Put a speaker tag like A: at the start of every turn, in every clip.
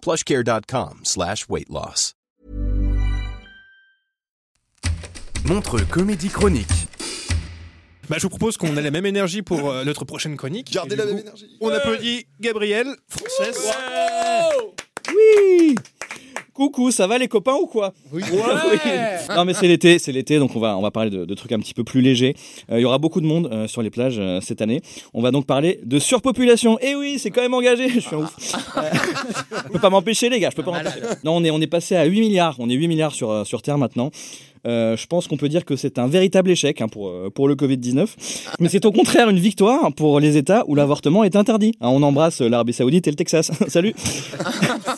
A: plushcare.com slash weight loss.
B: Montre Comédie Chronique.
C: Bah, je vous propose qu'on ait la même énergie pour euh, notre prochaine chronique.
D: Gardez la même énergie.
C: On applaudit Gabriel, Frances.
E: Oui Coucou, ça va les copains ou quoi Oui. Non mais c'est l'été, c'est l'été, donc on va on va parler de, de trucs un petit peu plus légers. Euh, Il y aura beaucoup de monde euh, sur les plages euh, cette année. On va donc parler de surpopulation. Et oui, c'est quand même engagé. Je suis un ouf. Je peux pas m'empêcher les gars, je peux pas m'empêcher. Non, on est on est passé à 8 milliards. On est 8 milliards sur sur Terre maintenant. Euh, je pense qu'on peut dire que c'est un véritable échec hein, pour, euh, pour le Covid-19. Mais c'est au contraire une victoire pour les États où l'avortement est interdit. Hein, on embrasse l'Arabie Saoudite et le Texas. Salut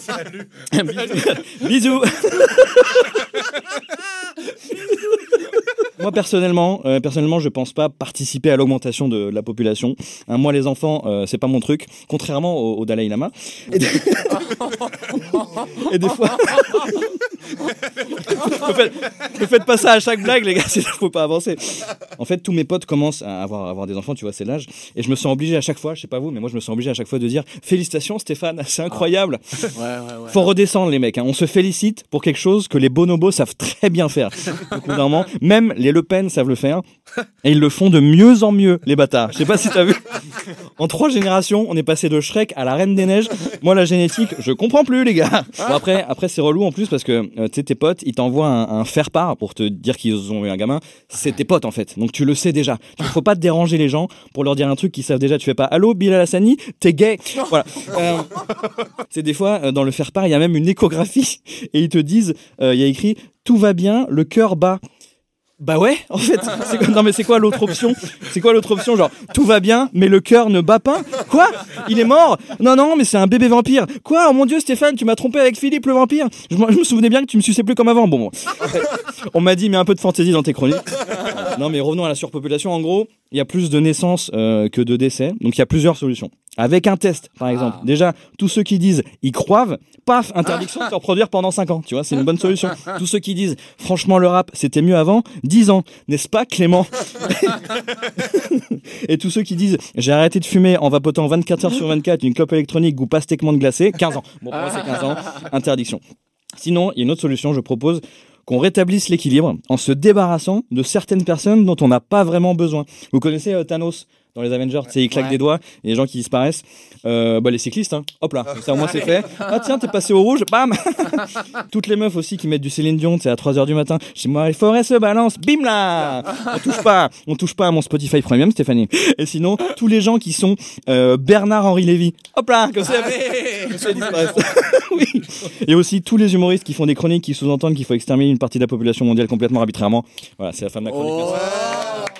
C: Salut.
E: Bisous Moi personnellement, euh, personnellement, je pense pas participer à l'augmentation de la population. Hein, moi, les enfants, euh, c'est pas mon truc. Contrairement au, au Dalai Lama. Et des fois, ne faites, pas ça à chaque blague, les gars. Sinon, peux pas avancer. En fait, tous mes potes commencent à avoir, à avoir des enfants. Tu vois, c'est l'âge. Et je me sens obligé à chaque fois. Je sais pas vous, mais moi, je me sens obligé à chaque fois de dire félicitations, Stéphane. C'est incroyable. Faut redescendre les mecs. hein. On se félicite pour quelque chose que les bonobos savent très bien faire. Donc, même les Le Pen savent le faire. Et ils le font de mieux en mieux, les bâtards. Je sais pas si t'as vu. En trois générations, on est passé de Shrek à la Reine des Neiges. Moi, la génétique, je comprends plus, les gars. Bon, après, après c'est relou en plus parce que euh, tes potes, ils t'envoient un, un faire-part pour te dire qu'ils ont eu un gamin. C'est tes potes en fait. Donc tu le sais déjà. Il faut pas te déranger les gens pour leur dire un truc qu'ils savent déjà. Tu fais pas Allô, Bilal Hassani, t'es gay? Voilà. Euh, c'est des fois, euh, dans le faire-part, il y a même une échographie et ils te disent, euh, il y a écrit Tout va bien, le cœur bat. Bah ouais, en fait. Non mais c'est quoi l'autre option? C'est quoi l'autre option? Genre tout va bien, mais le cœur ne bat pas? Quoi? Il est mort? Non non, mais c'est un bébé vampire. Quoi? Oh mon dieu, Stéphane, tu m'as trompé avec Philippe le vampire. Je, me- souvenais bien que tu me suçais plus comme avant. Bon, bon. on m'a dit mais un peu de fantaisie dans tes chroniques. Non mais revenons à la surpopulation. En gros, il y a plus de naissances euh, que de décès, donc il y a plusieurs solutions. Avec un test, par exemple. Déjà, tous ceux qui disent ils croivent, paf, interdiction de se reproduire pendant 5 ans. Tu vois, c'est une bonne solution. Tous ceux qui disent franchement le rap c'était mieux avant, 10 ans, n'est-ce pas Clément Et tous ceux qui disent j'ai arrêté de fumer en vapotant 24 heures sur 24 une clope électronique goût pastéquement de glacé, 15 ans. Bon, pour moi c'est 15 ans, interdiction. Sinon, il y a une autre solution, je propose qu'on rétablisse l'équilibre en se débarrassant de certaines personnes dont on n'a pas vraiment besoin. Vous connaissez euh, Thanos? Dans les Avengers, tu sais, il claque des doigts, et les gens qui disparaissent. Euh, bah, les cyclistes, hein. hop là, ça au moins c'est fait. Ah tiens, t'es passé au rouge, bam Toutes les meufs aussi qui mettent du Céline Dion, c'est à 3h du matin. Chez moi, les forêts se balancent, bim là On touche pas, on touche pas à mon Spotify Premium, Stéphanie. Et sinon, tous les gens qui sont euh, Bernard-Henri Lévy, hop là, comme ça, comme ça, ils disparaissent. oui. Et aussi tous les humoristes qui font des chroniques qui sous-entendent qu'il faut exterminer une partie de la population mondiale complètement arbitrairement. Voilà, c'est la fin de ma chronique. Merci.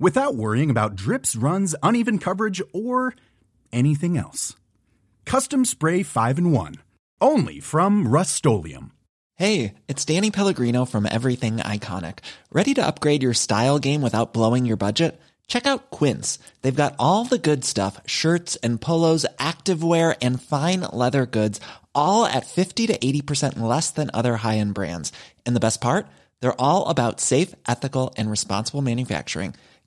F: without worrying about drips, runs, uneven coverage, or anything else. Custom Spray 5 in 1. Only from Rust
G: Hey, it's Danny Pellegrino from Everything Iconic. Ready to upgrade your style game without blowing your budget? Check out Quince. They've got all the good stuff shirts and polos, activewear, and fine leather goods, all at 50 to 80% less than other high-end brands. And the best part? They're all about safe, ethical, and responsible manufacturing.